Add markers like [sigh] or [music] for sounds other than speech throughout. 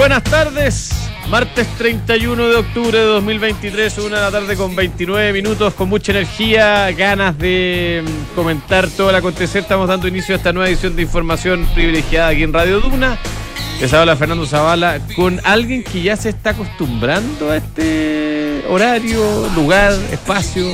buenas tardes. Martes 31 de octubre de 2023, una de la tarde con 29 minutos, con mucha energía, ganas de mm, comentar todo el acontecer. Estamos dando inicio a esta nueva edición de información privilegiada aquí en Radio Duna. Les habla Fernando Zavala con alguien que ya se está acostumbrando a este horario, lugar, espacio.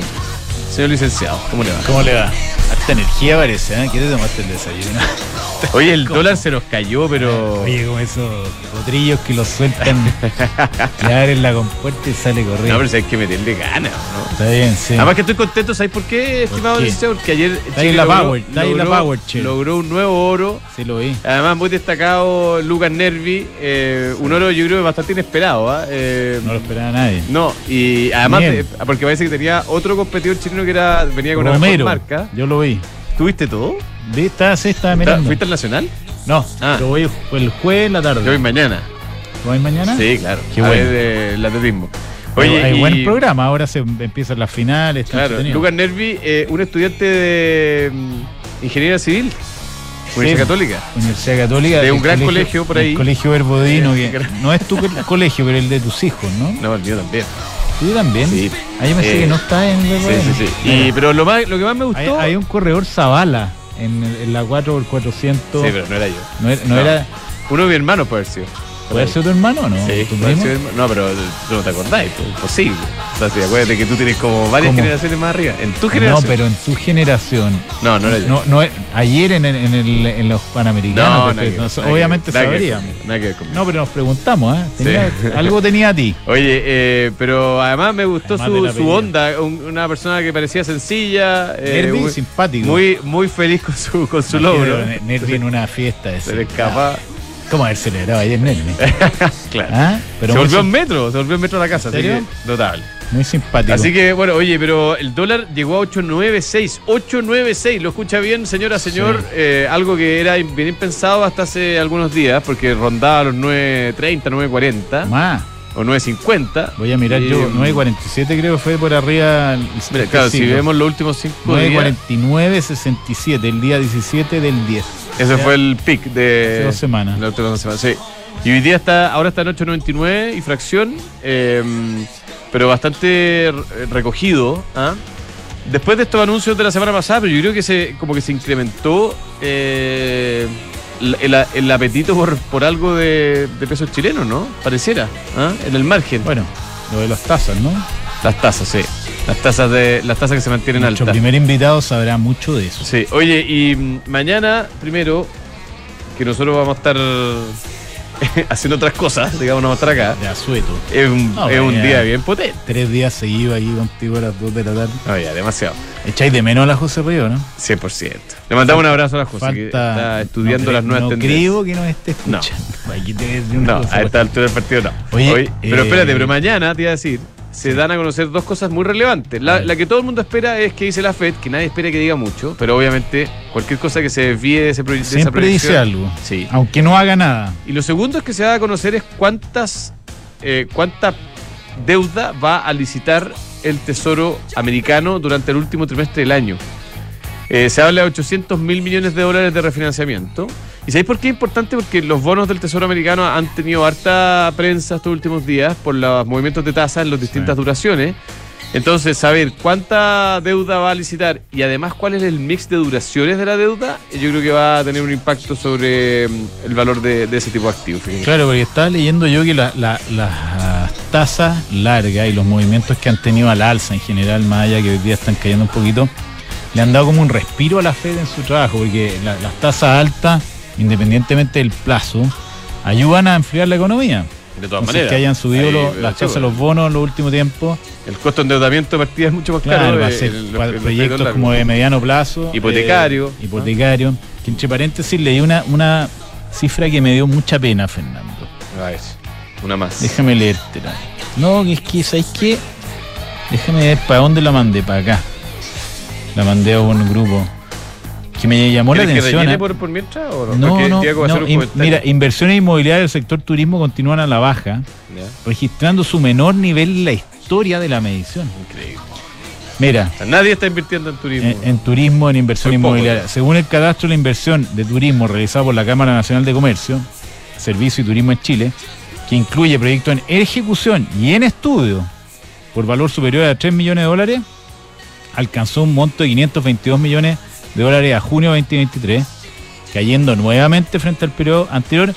Señor licenciado, ¿cómo le va? ¿Cómo le va? Harta energía parece, ¿eh? ¿Quieres tomarte el desayuno? [laughs] Oye, el dólar se nos cayó, pero. Oye, como esos potrillos que los sueltan, [laughs] que abren la compuerta y sale corriendo. No, pero si hay que meterle ganas, ¿no? Está bien, sí. Además que estoy contento, ¿sabes por qué, estimado licenciado? Porque ayer Está ahí la Power, está ahí la logró- Power, che. logró un nuevo oro. Sí, lo vi. Además, muy destacado Lucas Nervi, eh, un oro yo creo bastante inesperado. ¿ah? Eh, No lo esperaba nadie. no, y además, Bien. eh, porque parece que tenía otro competidor chileno que era venía con una mejor marca. yo lo vi. ¿Tuviste todo? Vi, estaba, sí, estaba ¿Está- mirando. ¿Fuiste al Nacional? No, Ah. el jueves en la tarde. Yo voy mañana. ¿Voy mañana? Sí, claro. Qué bueno. ver eh, el atletismo. Oye, hay y- buen programa, ahora se empiezan las finales. Claro. Lucas Nervi, eh, un estudiante de mm, ingeniería civil, Universidad Sí. Católica. Universidad Católica. De un gran colegio por ahí. El colegio Verbodino, Eh, [laughs] que gran- no es tu co- colegio, pero el de tus hijos, ¿no? No, el mío también. ¿Tú también? Sí. Ah, yo pensé Eh, que no está en el Sí, sí, sí. Y, pero lo, más, lo que más me Hay, gustó. hay un corredor Zavala en, en la 4x400. Sí, pero no era yo. no era, no no. era- Uno de mis hermanos puede haber sido. ¿Puede ser tu hermano o no? Sí, ¿Tu puede primo? ser hermano. No, pero tú no te acordáis, pues, imposible. O sea, sí, acuérdate que tú tienes como varias ¿Cómo? generaciones más arriba. En tu No, generación. pero en tu generación. No, no era yo. No, no, ayer en, en, el- en los Panamericanos, No, te- nada que ver, no, nada que obviamente que sabríamos. que. No, pero nos preguntamos, ¿eh? Tenía- Sí. Algo tenía a ti. [laughs] Oye, eh, pero además me gustó Además su, su onda, un- una persona que parecía sencilla, eh, muy, simpático. muy, muy feliz con su, con su logro. Ne- Nervi en una fiesta. de Se le escapa. ¿Cómo haber celebrado ayer Nervi? claro. ¿Ah? Pero se volvió en sim- metro, se volvió en metro a la casa, así que notable. muy simpático. Así que bueno, oye, pero el dólar llegó a 896, 896, lo escucha bien, señora, señor, Sí. Eh, algo que era bien impensado hasta hace algunos días, porque rondaba los 9.30, 9.40 Más. o 9.50. Voy a mirar Y, yo. mm, 9.47 creo que fue por arriba. el- Mira, claro, si vemos los últimos cinco días, 9.49.67, el día 17 del 10. Ese fue el pic de hace dos semanas. sí. Y hoy día está, ahora está en 8.99 y fracción, eh, pero bastante re- recogido. ¿ah? Después de estos anuncios de la semana pasada, pero yo creo que se como que se incrementó eh, el, el- el apetito por, por algo de, de pesos chilenos, ¿no? Pareciera, ¿ah? en el margen. Bueno, lo de las tasas, ¿no? Las tasas, sí. Las tasas de las tasas que se mantienen Nuestro altas. primer invitado sabrá mucho de eso. Sí, oye, y mm, mañana, primero, que nosotros vamos a estar [laughs] haciendo otras cosas, digamos, no vamos a estar acá. De asueto. Es un, No, es un día bien potente. Tres días seguidos aquí contigo a las 2 de la tarde. No, ya, demasiado. Echáis de menos a la José Río, ¿no? 100%. Le mandamos un abrazo a la José, que está estudiando no las nuevas no tendencias. creo que nos esté escuchando. Aquí te voy a decir una No, a esta altura del partido no. Oye, Oye, pero eh, espérate, pero mañana te iba a decir, se dan a conocer dos cosas muy relevantes. La, la que todo el mundo espera es que dice la FED, que nadie espera que diga mucho, pero obviamente cualquier cosa que se desvíe de, ese de esa Siempre dice algo. Sí. Aunque no haga nada. Y lo segundo es que se va a conocer es cuántas, eh, cuánta deuda va a licitar el Tesoro americano durante el último trimestre del año. Eh, se habla de 800 mil millones de dólares de refinanciamiento. ¿Y sabéis por qué es importante? Porque los bonos del Tesoro americano han tenido harta prensa estos últimos días por los movimientos de tasa en las distintas Sí. duraciones. Entonces, saber cuánta deuda va a licitar y además cuál es el mix de duraciones de la deuda, eh, yo creo que va a tener un impacto sobre mm, el valor de, de ese tipo de activos. Claro, porque estaba leyendo yo que la- la- las tasas largas y los movimientos que han tenido al alza en general, más allá que hoy día están cayendo un poquito, le han dado como un respiro a la Fed en su trabajo, porque la- las tasas altas, independientemente del plazo, ayudan a enfriar la economía. De todas Entonces, maneras. que hayan subido los- las tasas pues, los bonos en los últimos tiempos, El costo de endeudamiento de partida es mucho más caro. claro, va a eh, ser proyectos como de mediano plazo. Hipotecario. eh, hipotecario. Que entre paréntesis leí una, una cifra que me dio mucha pena, Fernando. A ver, una más. Déjame leértela. No, que es que, ¿sabes qué? Déjame ver para dónde la mandé, para acá. La mandé a un grupo. Que me llamó la ¿Quieres que atención. rellene ¿eh? por, por mientras? O No, Porque no, Diego no, in- mira, inversiones inmobiliarias del sector turismo continúan a la baja, registrando su menor nivel en la historia de la medición. Increíble. Mira, O sea, nadie está invirtiendo en turismo. en, en turismo, en inversión Muy inmobiliaria. ¿no? Según el cadastro de la inversión de turismo realizado por la Cámara Nacional de Comercio, Servicio y Turismo en Chile, que incluye proyectos en ejecución y en estudio por valor superior a 3 millones de dólares, alcanzó un monto de 522 millones de dólares a junio de 2023, cayendo nuevamente frente al periodo anterior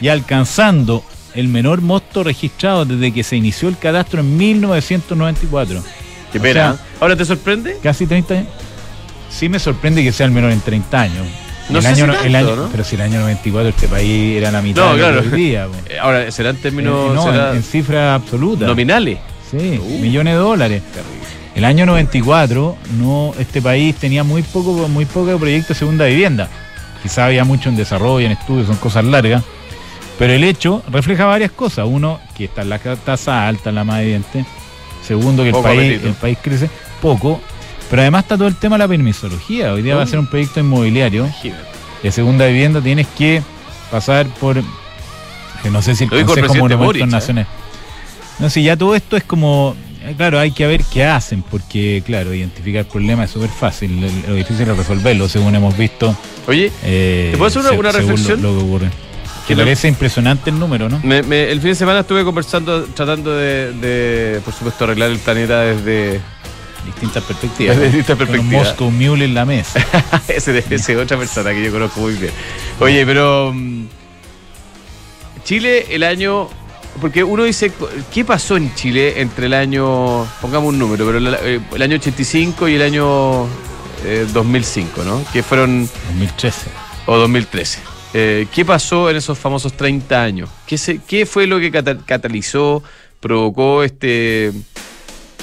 y alcanzando el menor monto registrado desde que se inició el cadastro en 1994. Qué pena. sea, ¿Ahora te sorprende? Casi 30 años. Sí me sorprende que sea el menor en 30 años. No el sé año, si no- el tanto, año- ¿no? Pero si el año 94 este país era la mitad No, de claro. día. [laughs] Eh, Ahora, ¿será en términos Eh, no, será en, en cifras absolutas. nominales? Sí, Uh. millones de dólares. El año 94, no, este país tenía muy poco, muy poco proyecto de segunda vivienda. Quizá había mucho en desarrollo, en estudios, son cosas largas. Pero el hecho refleja varias cosas. Uno, que está la tasa alta, la más evidente. Segundo, que el país, apetito. el país crece poco. Pero además está todo el tema de la permisología. Hoy día va a Oh. ser un proyecto inmobiliario de segunda vivienda. Tienes que pasar por. No sé si el Lo Consejo Monumentos Boric, ¿eh? Nacional. No, si ya todo esto es como. Eh, Claro, hay que ver qué hacen, porque, claro, identificar problemas es súper fácil. Lo, lo difícil es resolverlo, según hemos visto. Oye, eh, ¿Te puedo hacer una- se- una según reflexión? Lo, lo que ocurre. Que me- parece impresionante el número, ¿no? me- me- el fin de semana estuve conversando, tratando de, de, por supuesto, arreglar el planeta desde, Distintas perspectivas. desde distintas perspectivas. Moscow Mule en la mesa. [laughs] ese, ese es otra persona que yo conozco muy bien. Oye, pero mm, Chile el año, porque uno dice, ¿qué pasó en Chile entre el año, pongamos un número, pero el, eh, el año 85 y el año eh, 2005, ¿no? Que fueron, 2013. o 2013. Eh, ¿Qué pasó en esos famosos 30 años? ¿Qué, se- qué fue lo que cata- catalizó, provocó este,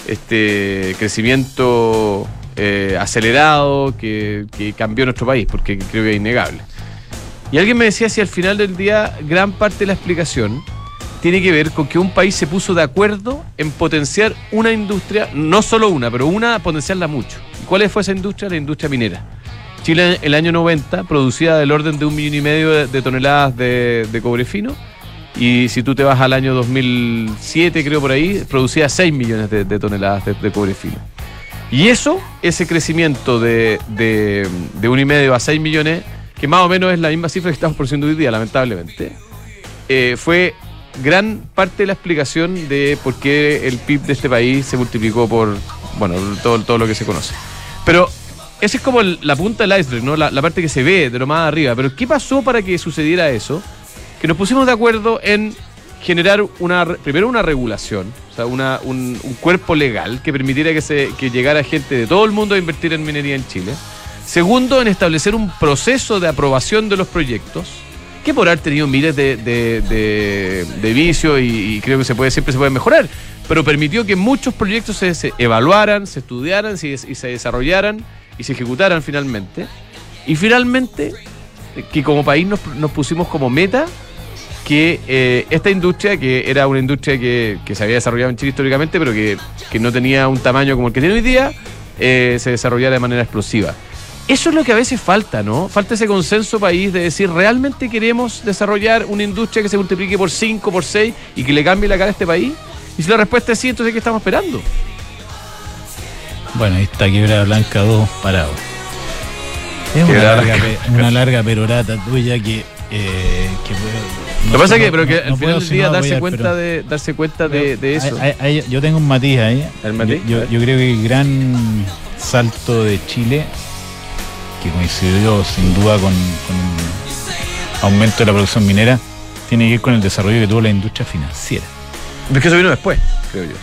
este crecimiento eh, acelerado que, que cambió nuestro país? Porque creo que es innegable. Y alguien me decía si al final del día gran parte de la explicación tiene que ver con que un país se puso de acuerdo en potenciar una industria, no solo una, pero una potenciarla mucho. ¿Y cuál fue esa industria? La industria minera. Chile en el año 90 producía del orden de un millón y medio de, toneladas de, cobre fino. Y si tú te vas al año 2007, creo por ahí, producía 6 millones de, toneladas de, cobre fino. Y eso, ese crecimiento de un y medio a 6 millones, que más o menos es la misma cifra que estamos produciendo hoy día, lamentablemente, eh, fue gran parte de la explicación de por qué el PIB de este país se multiplicó por, bueno, todo, todo lo que se conoce. Pero esa es como la punta del iceberg, ¿no? La, parte que se ve de lo más arriba. Pero ¿qué pasó para que sucediera eso? Que nos pusimos de acuerdo en generar una primero una regulación, o sea, una- un, un cuerpo legal que permitiera que, se, que llegara gente de todo el mundo a invertir en minería en Chile. Segundo, en establecer un proceso de aprobación de los proyectos, que por haber tenido miles de, de, de- vicios y, creo que se puede, siempre se puede mejorar, pero permitió que muchos proyectos se, evaluaran, se estudiaran se- y se desarrollaran y se ejecutaran finalmente. Y finalmente, que como país nos, nos pusimos como meta que eh, esta industria, que era una industria que, que se había desarrollado en Chile históricamente, pero que, que no tenía un tamaño como el que tiene hoy día, eh, se desarrollara de manera explosiva. Eso es lo que a veces falta, ¿no? Falta ese consenso país de decir, ¿realmente queremos desarrollar una industria que se multiplique por 5, por 6 y que le cambie la cara a este país? Y si la respuesta es sí, entonces ¿qué estamos esperando? Bueno, ahí está Quebrada Blanca 2 parado. Es una larga, una larga perorata tuya que. eh, que puedo- Lo no que pasa es que, no- pero que no- al no final puedo del día darse apoyar, cuenta, pero- de, darse cuenta de, de eso. Hay- yo tengo un matiz ahí. ¿El matiz? Yo creo que el gran salto de Chile, que coincidió sin duda con, con un aumento de la producción minera, tiene que ver con el desarrollo que tuvo la industria financiera. Es que eso vino después, creo yo.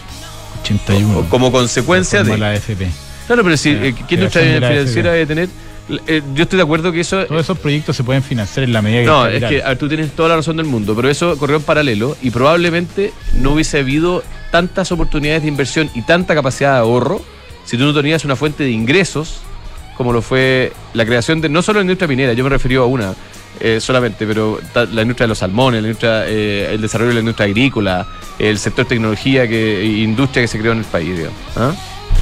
81. O como consecuencia de... la AFP. Claro, pero si, La eh, ¿qué industria de financiera debe tener? Eh, yo estoy de acuerdo que eso... Todos esos proyectos se pueden financiar en la medida que No, el es que a ver, tú tienes toda la razón del mundo, pero eso corrió en paralelo y probablemente no hubiese habido tantas oportunidades de inversión y tanta capacidad de ahorro si tú no tenías una fuente de ingresos como lo fue la creación de, no solo la industria minera, yo me referí a una eh, solamente, pero ta- la industria de los salmones, la industria, eh, el desarrollo de la industria agrícola, el sector tecnología que, e industria que se creó en el país, digamos. ¿Ah?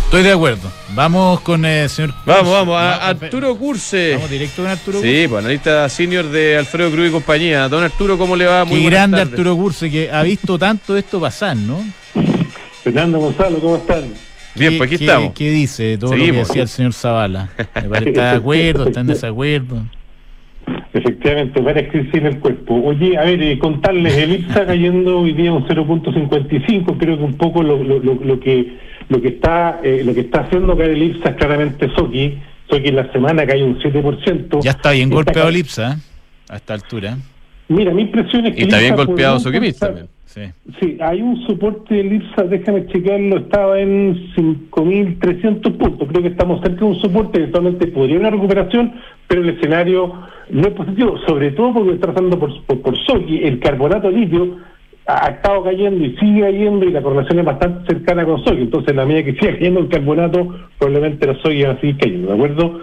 Estoy de acuerdo. Vamos con el señor. Vamos, Curse. vamos, a Arturo Curse. Vamos directo con Arturo Sí, pues analista senior de Alfredo Cruz y compañía. Don Arturo, ¿cómo le va? Qué buenas grande tardes. Arturo Curse que ha visto tanto esto pasar, ¿no? Fernando Gonzalo, ¿cómo están? Bien, ¿Qué- pues aquí qué- estamos. ¿Qué dice todo lo que Seguimos. decía el señor Zavala? ¿Me parece- ¿Está de acuerdo? ¿Está en desacuerdo? Efectivamente, varias crisis en el cuerpo. Oye, a ver, eh, contarles, el IPSA cayendo hoy día un 0.55, creo que un poco lo, lo, lo, que lo que está eh, lo que está haciendo caer el IPSA es claramente Soki. Soki en la semana cae un 7%. Ya está bien golpeado el IPSA a esta altura. Mira, mi impresión es que... Y está bien golpeado Soquimich también. Sí. sí, hay un soporte del IPSA, déjame chequearlo, estaba en 5.300 puntos. Creo que estamos cerca de un soporte, eventualmente podría una recuperación, pero el escenario no es positivo, sobre todo porque está pasando por, por, por el carbonato litio ha estado cayendo y sigue cayendo y la correlación es bastante cercana con soya. Entonces, en la medida que siga cayendo el carbonato, probablemente la soya va a seguir cayendo, ¿de acuerdo?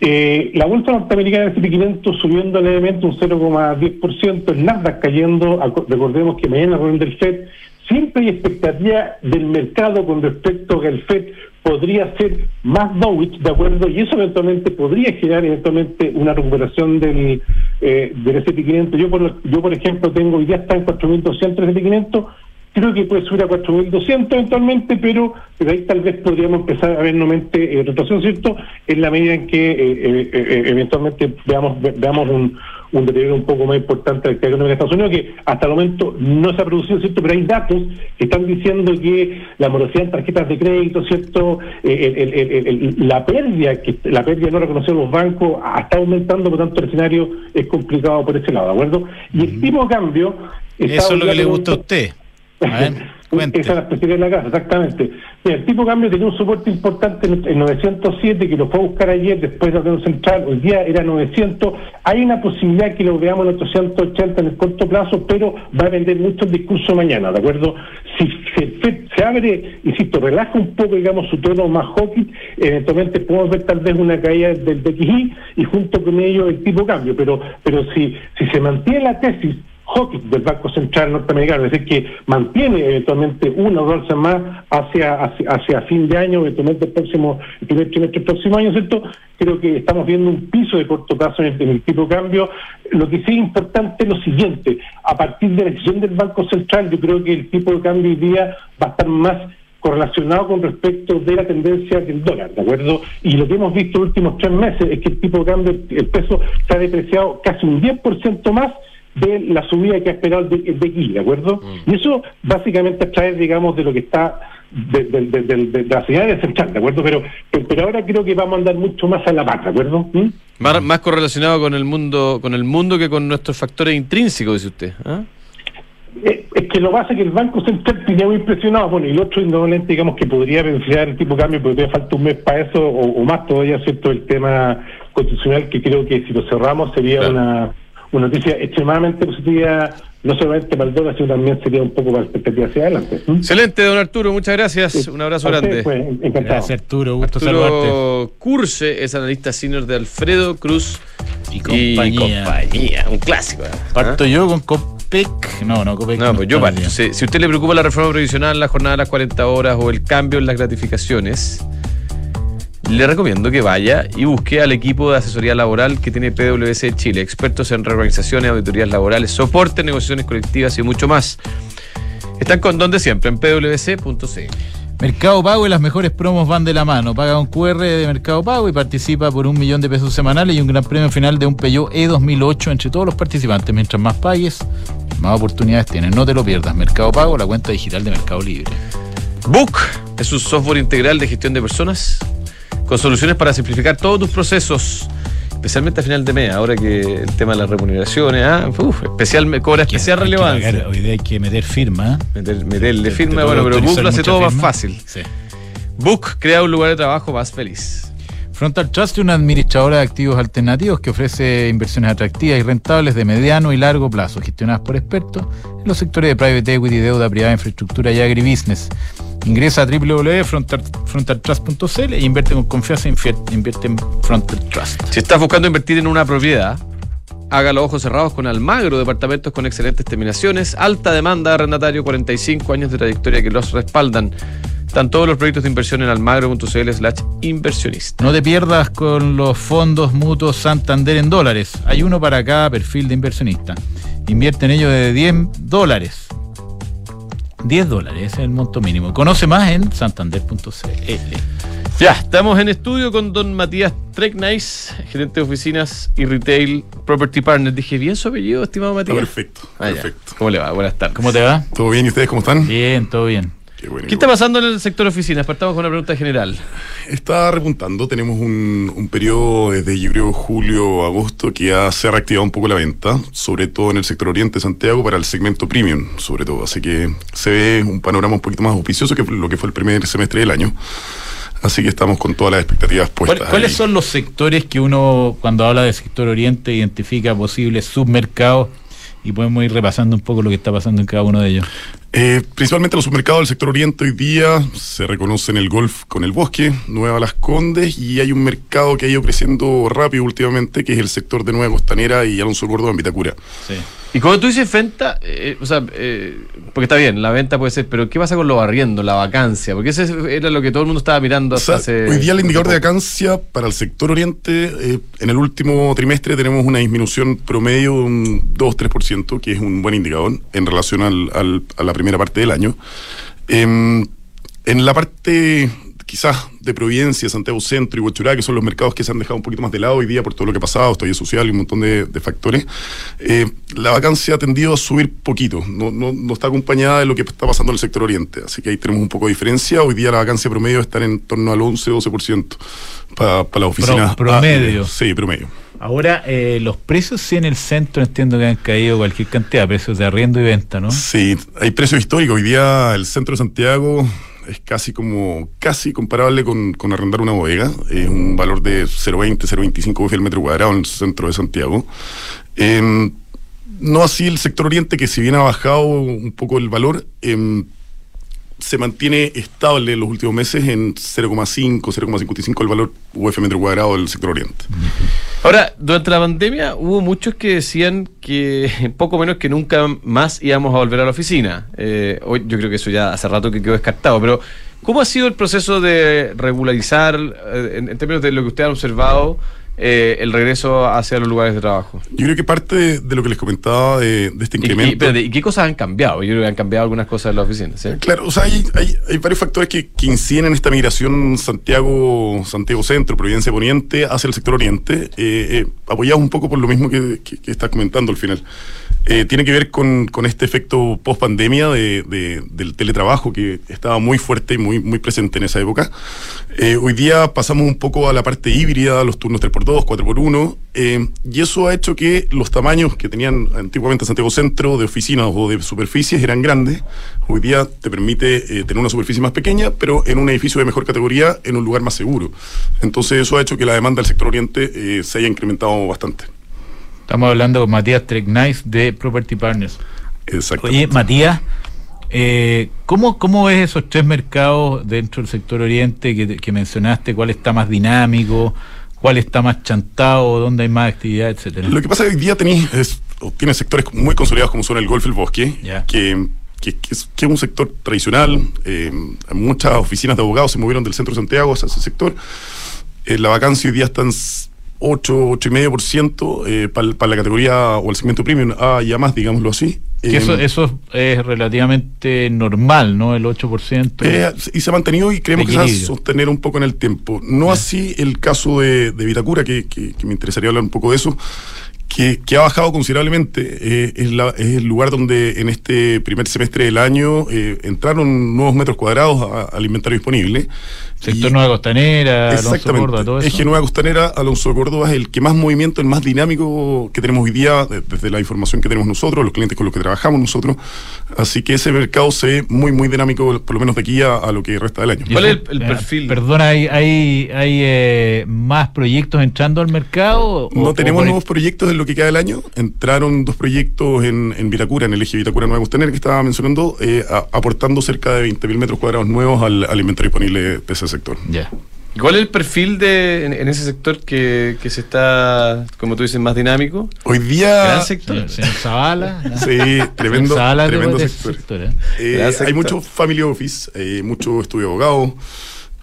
eh, la bolsa norteamericana del SP500 subiendo levemente un 0,10%, el Nasdaq cayendo, recordemos que mañana reunión del FED, siempre hay expectativa del mercado con respecto a que el FED podría ser más dovish, ¿de acuerdo? Y eso eventualmente podría generar eventualmente una recuperación del, eh, del SP500. Yo por, yo, por ejemplo, tengo, hoy día está en 4.200 el SP500, creo que puede subir a 4.200 eventualmente, pero, pero ahí tal vez podríamos empezar a ver nuevamente eh, ¿cierto? En la medida en que eh, eh, eventualmente veamos veamos un, un deterioro un poco más importante de la economía de Estados Unidos, que hasta el momento no se ha producido, ¿cierto? Pero hay datos que están diciendo que la morosidad en tarjetas de crédito, ¿cierto? la pérdida, que la pérdida no reconocida de los bancos está aumentando, por tanto el escenario es complicado por ese lado, ¿de acuerdo? Y el tipo de cambio... Eso es lo que le gusta a usted. [laughs] Esa es la especialidad de la casa, exactamente. el tipo de cambio tenía un soporte importante en 907 que lo fue a buscar ayer después del Banco Central, hoy día era 900. Hay una posibilidad que lo veamos en 880 en el corto plazo, pero va a vender mucho el discurso mañana, ¿de acuerdo? Si se, se abre, insisto, relaja un poco, digamos, su tono más hawkish, eventualmente podemos ver tal vez una caída del DXI y junto con ello el tipo de cambio, pero, pero si, si se mantiene la tesis Hawking del Banco Central norteamericano, es decir, que mantiene eventualmente una o dos más hacia, hacia, fin de año, eventualmente el próximo, el primer trimestre del próximo año, ¿cierto? Creo que estamos viendo un piso de corto plazo en el, tipo de cambio. Lo que sí es importante es lo siguiente, a partir de la decisión del Banco Central, yo creo que el tipo de cambio hoy día va a estar más correlacionado con respecto de la tendencia del dólar, ¿de acuerdo? Y lo que hemos visto en los últimos tres meses es que el tipo de cambio, el peso, se ha depreciado casi un 10% más de la subida que ha esperado el de, de ¿de acuerdo? Mm. Y eso básicamente trae, digamos, de lo que está de, de, la ciudad de central, ¿de acuerdo? Pero, pero ahora creo que vamos a andar mucho más a la par, ¿de acuerdo? ¿Mm? Más, correlacionado con el mundo con el mundo que con nuestros factores intrínsecos, dice usted. ¿ah? Eh, es que lo base que el Banco Central tenía muy impresionado, bueno, y el otro indudablemente, digamos, que podría beneficiar el tipo de cambio, porque todavía falta un mes para eso, o, más todavía, ¿cierto? El tema constitucional, que creo que si lo cerramos sería una una noticia extremadamente positiva, no solamente para el dólar, sino también sería un poco para la expectativa hacia adelante. Excelente, don Arturo, muchas gracias. un abrazo grande. Pues, encantado. Gracias, Arturo, gusto Arturo saludarte. Curse es analista senior de Alfredo Cruz y compañía. un clásico. ¿eh? Parto yo con Copec. No, no, Copec. No, pues yo parto. Si, si usted le preocupa la reforma previsional, la jornada de las 40 horas o el cambio en las gratificaciones le recomiendo que vaya y busque al equipo de asesoría laboral que tiene PwC Chile, expertos en reorganizaciones, auditorías laborales, soporte, negociaciones colectivas y mucho más. Están con donde siempre, en pwc.cl. Mercado Pago y las mejores promos van de la mano. Paga un QR de Mercado Pago y participa por un millón de pesos semanales y un gran premio final de un Peugeot E2008 entre todos los participantes. Mientras más pagues, más oportunidades tienes. No te lo pierdas. Mercado Pago, la cuenta digital de Mercado Libre. Book es un software integral de gestión de personas con soluciones para simplificar todos tus procesos, especialmente a final de mes, ahora que el tema de las remuneraciones, ¿ah? especial, cobra especial relevancia. hoy día hay que meter firma. Meter, meterle firma, bueno, pero Book lo hace todo más fácil. Book crea un lugar de trabajo más feliz. Frontal Trust es una administradora de activos alternativos que ofrece inversiones atractivas y rentables de mediano y largo plazo, gestionadas por expertos en los sectores de private equity, deuda privada, infraestructura y agribusiness. Ingresa a www.frontaltrust.cl e invierte con confianza e invierte en Frontal Trust. Si estás buscando invertir en una propiedad, haga los ojos cerrados con Almagro, departamentos con excelentes terminaciones, alta demanda de arrendatario, 45 años de trayectoria que los respaldan. Están todos los proyectos de inversión en almagro.cl slash inversionista. No te pierdas con los fondos mutuos Santander en dólares. Hay uno para cada perfil de inversionista. Invierte en ellos de 10 dólares 10 dólares, ese es el monto mínimo. Conoce más en santander.cl. Ya, estamos en estudio con don Matías Treknais, gerente de oficinas y retail Property Partners. Dije bien su apellido, estimado Matías. perfecto, Ah, ya. perfecto. ¿Cómo le va? Buenas tardes. ¿Cómo te va? ¿Todo bien? ¿Y ustedes cómo están? Bien, todo bien. Qué bueno. ¿Qué está pasando en el sector oficinas? Partamos con una pregunta general. Está repuntando. Tenemos un, un periodo desde yo creo julio agosto que ya se ha reactivado un poco la venta, sobre todo en el sector oriente de Santiago para el segmento premium, sobre todo. Así que se ve un panorama un poquito más auspicioso que lo que fue el primer semestre del año. Así que estamos con todas las expectativas ¿Cuál- puestas. ¿Cuáles ahí. son los sectores que uno, cuando habla de sector oriente, identifica posibles submercados? Y podemos ir repasando un poco lo que está pasando en cada uno de ellos. Eh, principalmente los supermercados del sector oriente hoy día se reconocen el golf con el bosque, Nueva Las Condes, y hay un mercado que ha ido creciendo rápido últimamente, que es el sector de Nueva Costanera y Alonso Gordo en Vitacura. Sí. Y cuando tú dices venta, eh, o sea, eh, porque está bien, la venta puede ser, pero ¿qué pasa con los arriendos, la vacancia? Porque ese era lo que todo el mundo estaba mirando O hasta sea, hace. hoy día el indicador de vacancia para el sector oriente, eh, en el último trimestre tenemos una disminución promedio de un 2-3%, que es un buen indicador en relación al- al- a la primera parte del año. Em, en la parte quizás de Providencia, Santiago Centro y Huachurá, que son los mercados que se han dejado un poquito más de lado hoy día por todo lo que ha pasado, estadía social y un montón de, de factores, eh, la vacancia ha tendido a subir poquito, no, no, no está acompañada de lo que está pasando en el sector oriente, así que ahí tenemos un poco de diferencia, hoy día la vacancia promedio está en torno al 11-12% para las oficinas. Pro- promedio. Ah, sí, promedio. Ahora, eh, los precios sí en el centro entiendo que han caído cualquier cantidad, precios de arriendo y venta, ¿no? Sí, hay precios históricos. Hoy día el centro de Santiago es casi como casi comparable con, con arrendar una bodega. Es un valor de 0,20, 0,25 UF el metro cuadrado en el centro de Santiago. Em, no así el sector oriente, que si bien ha bajado un poco el valor, em, se mantiene estable en los últimos meses en 0,5, 0,55 el valor UF metro cuadrado del sector oriente. Ahora, durante la pandemia hubo muchos que decían que [laughs] poco menos que nunca más íbamos a volver a la oficina. Eh, hoy yo creo que eso ya hace rato que quedó descartado, pero ¿cómo ha sido el proceso de regularizar, eh, en, en términos de lo que usted ha observado, eh, el regreso hacia los lugares de trabajo? Yo creo que parte de, de lo que les comentaba de, de este ¿Y, y- incremento. espérate, ¿y qué cosas han cambiado? Yo creo que han cambiado algunas cosas en la oficina, ¿sí? Claro, o sea, hay, hay, hay varios factores que, que inciden en esta migración Santiago, Santiago Centro, Providencia Poniente hacia el sector oriente, eh, eh, apoyados un poco por lo mismo que, que- que estás comentando al final. Eh, tiene que ver con, con este efecto post pandemia de, de- del teletrabajo que estaba muy fuerte y muy, muy presente en esa época. Eh, hoy día pasamos un poco a la parte híbrida, los turnos 3x2, 4x1, eh, y eso ha hecho que los tamaños que tenían antiguamente Santiago Centro de oficinas o de superficies eran grandes. Hoy día te permite eh, tener una superficie más pequeña, pero en un edificio de mejor categoría, en un lugar más seguro. Entonces eso ha hecho que la demanda del sector oriente eh, se haya incrementado bastante. Estamos hablando con Matías Treknais de Property Partners. Exacto. Oye, Matías, eh, ¿cómo, ¿cómo ves esos tres mercados dentro del sector oriente que, que mencionaste? ¿Cuál está más dinámico? ¿Cuál está más chantado? ¿Dónde hay más actividad, etcétera? Lo que pasa es que hoy día o tienes sectores muy consolidados como son el golf y el bosque, que, que- que es, que es un sector tradicional. eh, muchas oficinas de abogados se movieron del centro de Santiago hacia ese sector. Eh, la vacancia hoy día está en 8, 8,5% eh, para la categoría o el segmento premium A y A más, digámoslo así. Que eso, Eh, eso es relativamente normal, ¿no? El 8%. Eh, y se ha mantenido y creemos que se va a sostener un poco en el tiempo. No así el caso de, de Vitacura, que, que- que me interesaría hablar un poco de eso, que, que ha bajado considerablemente. Eh, es, la- es el lugar donde en este primer semestre del año eh, entraron nuevos metros cuadrados a- al inventario disponible. Sector Y- Nueva Costanera, Alonso Exactamente. Córdoba, todo eso. Eje Nueva Costanera, Alonso Córdoba es el que más movimiento, el más dinámico que tenemos hoy día, de- desde la información que tenemos nosotros, los clientes con los que trabajamos nosotros. Así que ese mercado se ve muy, muy dinámico, por lo menos de aquí a, a lo que resta del año. ¿Cuál es el- el eh, perfil? Perdona, ¿hay, hay, hay eh, más proyectos entrando al mercado? No o tenemos nuevos proyectos en lo que queda del año. Entraron dos proyectos en, en Vitacura, en el eje Vitacura Nueva Costanera, que estaba mencionando, eh, a- aportando cerca de 20.000 metros cuadrados nuevos al, al inventario disponible de, sector. Ya. ¿Y ¿Cuál es el perfil de en, en ese sector que, que se está, como tú dices, más dinámico? Hoy día. Gran sector. Señor, señor Zavala. ¿no? Sí, tremendo, Zavala, tremendo sector. ese sector, ¿eh? Eh, Gran hay sector. mucho family office, eh, mucho estudio de abogado.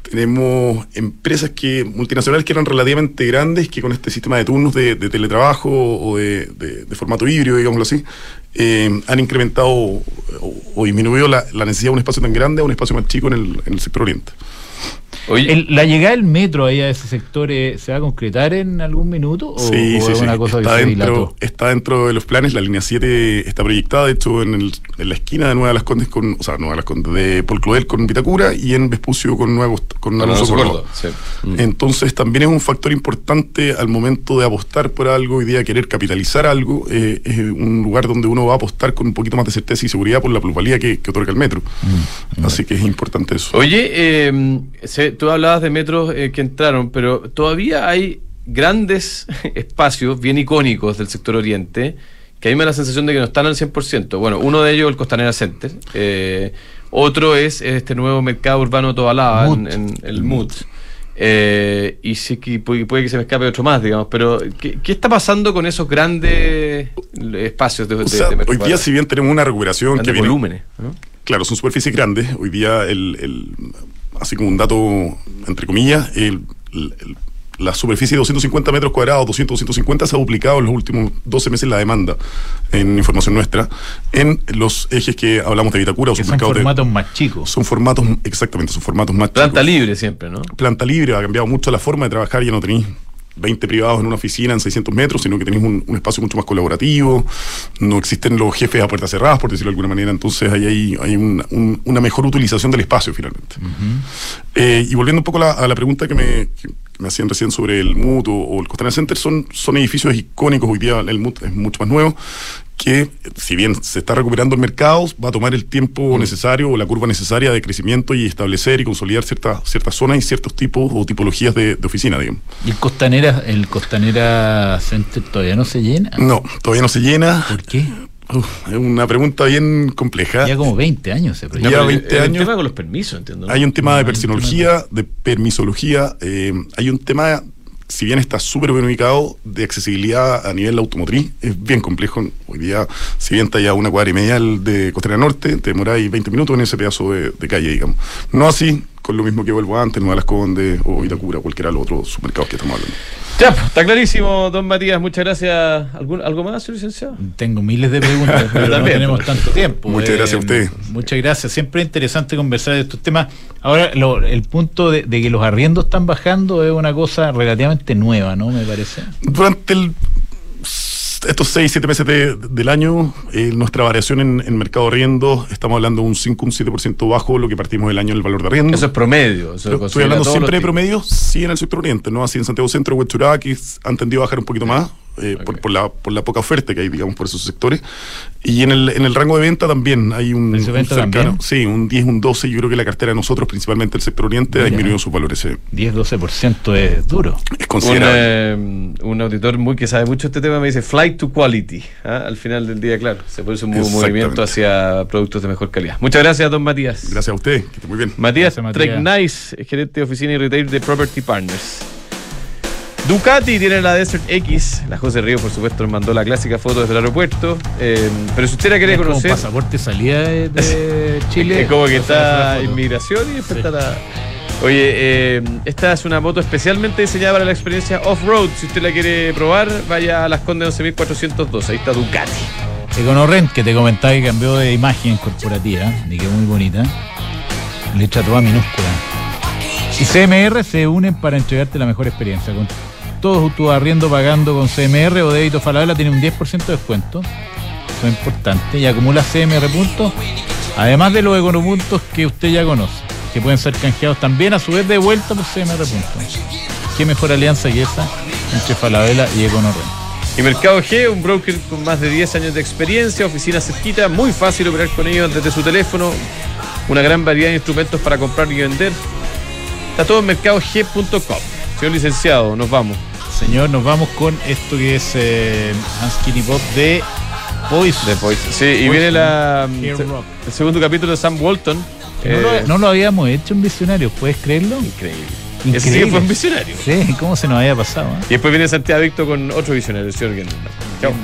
Tenemos empresas que multinacionales que eran relativamente grandes, que con este sistema de turnos de, de teletrabajo o de, de- de formato híbrido, digámoslo así, eh, han incrementado o, o disminuido la, la necesidad de un espacio tan grande a un espacio más chico en el, en el sector oriente. Oye, El- ¿La llegada del metro ahí a ese sector eh, se va a concretar en algún minuto? ¿O, Sí, o sí, es sí. una cosa Está que se dentro, está dentro de los planes. La línea 7 está proyectada, de hecho, en, el- en la esquina de Nueva Las Condes con, o sea, Nueva Las Condes, de Paul Claudel con Vitacura y en Vespucio con Nueva con Alonso no Córdoba. sí. Mm. Entonces también es un factor importante al momento de apostar por algo y de querer capitalizar algo. eh, es un lugar donde uno va a apostar con un poquito más de certeza y seguridad por la plusvalía que, que otorga el metro. Así que es importante eso. Oye, eh, sé- tú hablabas de metros eh, que entraron, pero todavía hay grandes [laughs] espacios bien icónicos del sector oriente que a mí me da la sensación de que no están al 100%. Bueno, uno de ellos el Costanera Center. eh, otro es este nuevo mercado urbano Tobalaba, en, el MUT. Eh, y sí que puede, puede que se me escape otro más, digamos. Pero, ¿qué, qué está pasando con esos grandes espacios de, O sea, de metro hoy día, si bien tenemos una recuperación que viene, volúmenes. ¿no? Claro, son superficies grandes. Hoy día, el, el- así como un dato, entre comillas, el- el- la superficie de 250 metros cuadrados, 200, 250, se ha duplicado en los últimos 12 meses la demanda, en información nuestra, en los ejes que hablamos de Vitacura o Que son de- formatos más chicos. son formatos, exactamente, son formatos más Planta chicos. libre siempre, ¿no? Planta libre, ha cambiado mucho la forma de trabajar, ya no tenéis 20 privados en una oficina en 600 metros, sino que tenéis un, un espacio mucho más colaborativo, no existen los jefes a puertas cerradas, por decirlo de alguna manera, entonces ahí hay, hay un- un- una mejor utilización del espacio finalmente. Eh, y volviendo un poco a la, a la pregunta que me, que me hacían recién sobre el MUT o, o el Costanera Center, son, son edificios icónicos, hoy día. El MUT es mucho más nuevo, que si bien se está recuperando el mercado, va a tomar el tiempo necesario o la curva necesaria de crecimiento y establecer y consolidar ciertas ciertas zonas y ciertos tipos o tipologías de, de oficina, digamos. ¿Y el Costanera, el Costanera Center todavía no se llena? No, todavía no se llena. ¿Por qué? Uf, es una pregunta bien compleja. Ya como 20 años se Ya proyecta. pero 20 el años. tema con los permisos, entiendo. Hay un tema No, de persinología, de permisología, eh, hay un tema, si bien está súper bien ubicado, de accesibilidad a nivel automotriz, es bien complejo. Hoy día, si bien está ya una cuadra y media de Costera Norte, te demoráis 20 minutos en ese pedazo de, de calle, digamos. No así con lo mismo que vuelvo antes, Nueva Las Condes o Itacura, cualquiera de los otros supermercados que estamos hablando. Ya, pues, está clarísimo, don Matías. Muchas gracias. ¿Algún, ¿Algo más, señor licenciado? Tengo miles de preguntas, [laughs] pero no también, tenemos tanto tiempo. Muchas gracias a usted. Muchas gracias. Siempre es interesante conversar de estos temas. Ahora, lo- el punto de, de que los arriendos están bajando es una cosa relativamente nueva, ¿no? Me parece. Durante el- estos 6, 7 meses de- del año, eh, nuestra variación en, en mercado de arriendo, estamos hablando de un 5, un 7% bajo lo que partimos del año en el valor de arriendo. Eso es promedio. Eso Estoy hablando siempre de promedio, sí en el sector oriente, no así en Santiago Centro, Huechurá, que han tendido a bajar un poquito más eh, por, Ok. por la, por la poca oferta que hay, digamos, por esos sectores. Y en el, en el rango de venta también hay un, ¿Precio de un venta también? sí, un 10, un 12. Yo creo que la cartera de nosotros, principalmente el sector oriente, ha disminuido sus valores. eh. 10-12% es duro. Es Un, considerable. eh, un auditor muy que sabe mucho este tema me dice flight to quality. ¿ah? Al final del día, claro, se produce un movimiento hacia productos de mejor calidad. Muchas gracias, don Matías. Gracias a usted, que esté muy bien. Matías Matías. Treknice, gerente de oficina y retail de Property Partners. Ducati tiene la Desert X. La José Río, por supuesto, nos mandó la clásica foto desde el aeropuerto. Eh, pero si usted la quiere Es como conocer, pasaporte salida de, de [laughs] Chile. es como que está inmigración y después Sí. está la. Oye, eh, esta es una moto especialmente diseñada para la experiencia off-road. Si usted la quiere probar, vaya a las Condes 11402. Ahí está Ducati. EconoRent, que te comentaba que cambió de imagen corporativa y que muy bonita. Letra toda minúscula. Y CMR se unen para entregarte la mejor experiencia. Con todos tus arriendo pagando con CMR o débito Falabella tiene un 10% de descuento. Eso es importante. Y acumula CMR puntos. Además de los econopuntos que usted ya conoce. Que pueden ser canjeados también a su vez de vuelta por CMR puntos. Qué mejor alianza que esa entre Falabella y EconoRent. Y Mercado G, un broker con más de 10 años de experiencia, oficina cerquita, muy fácil operar con ellos desde su teléfono, una gran variedad de instrumentos para comprar y vender. Está todo en mercadog.com. Señor licenciado, nos vamos. Señor, nos vamos con esto que es eh, Skinny Pop de Poison. De Poison. Sí, y viene la, se- Rock. el segundo capítulo de Sam Walton. No, Eh, lo, no lo habíamos hecho en Visionario, ¿puedes creerlo? Increíble. Ese sí que Increíble. fue un visionario. Sí, ¿cómo se nos había pasado? eh? Y después viene Santiago Victo con otro visionario, el señor. Chao.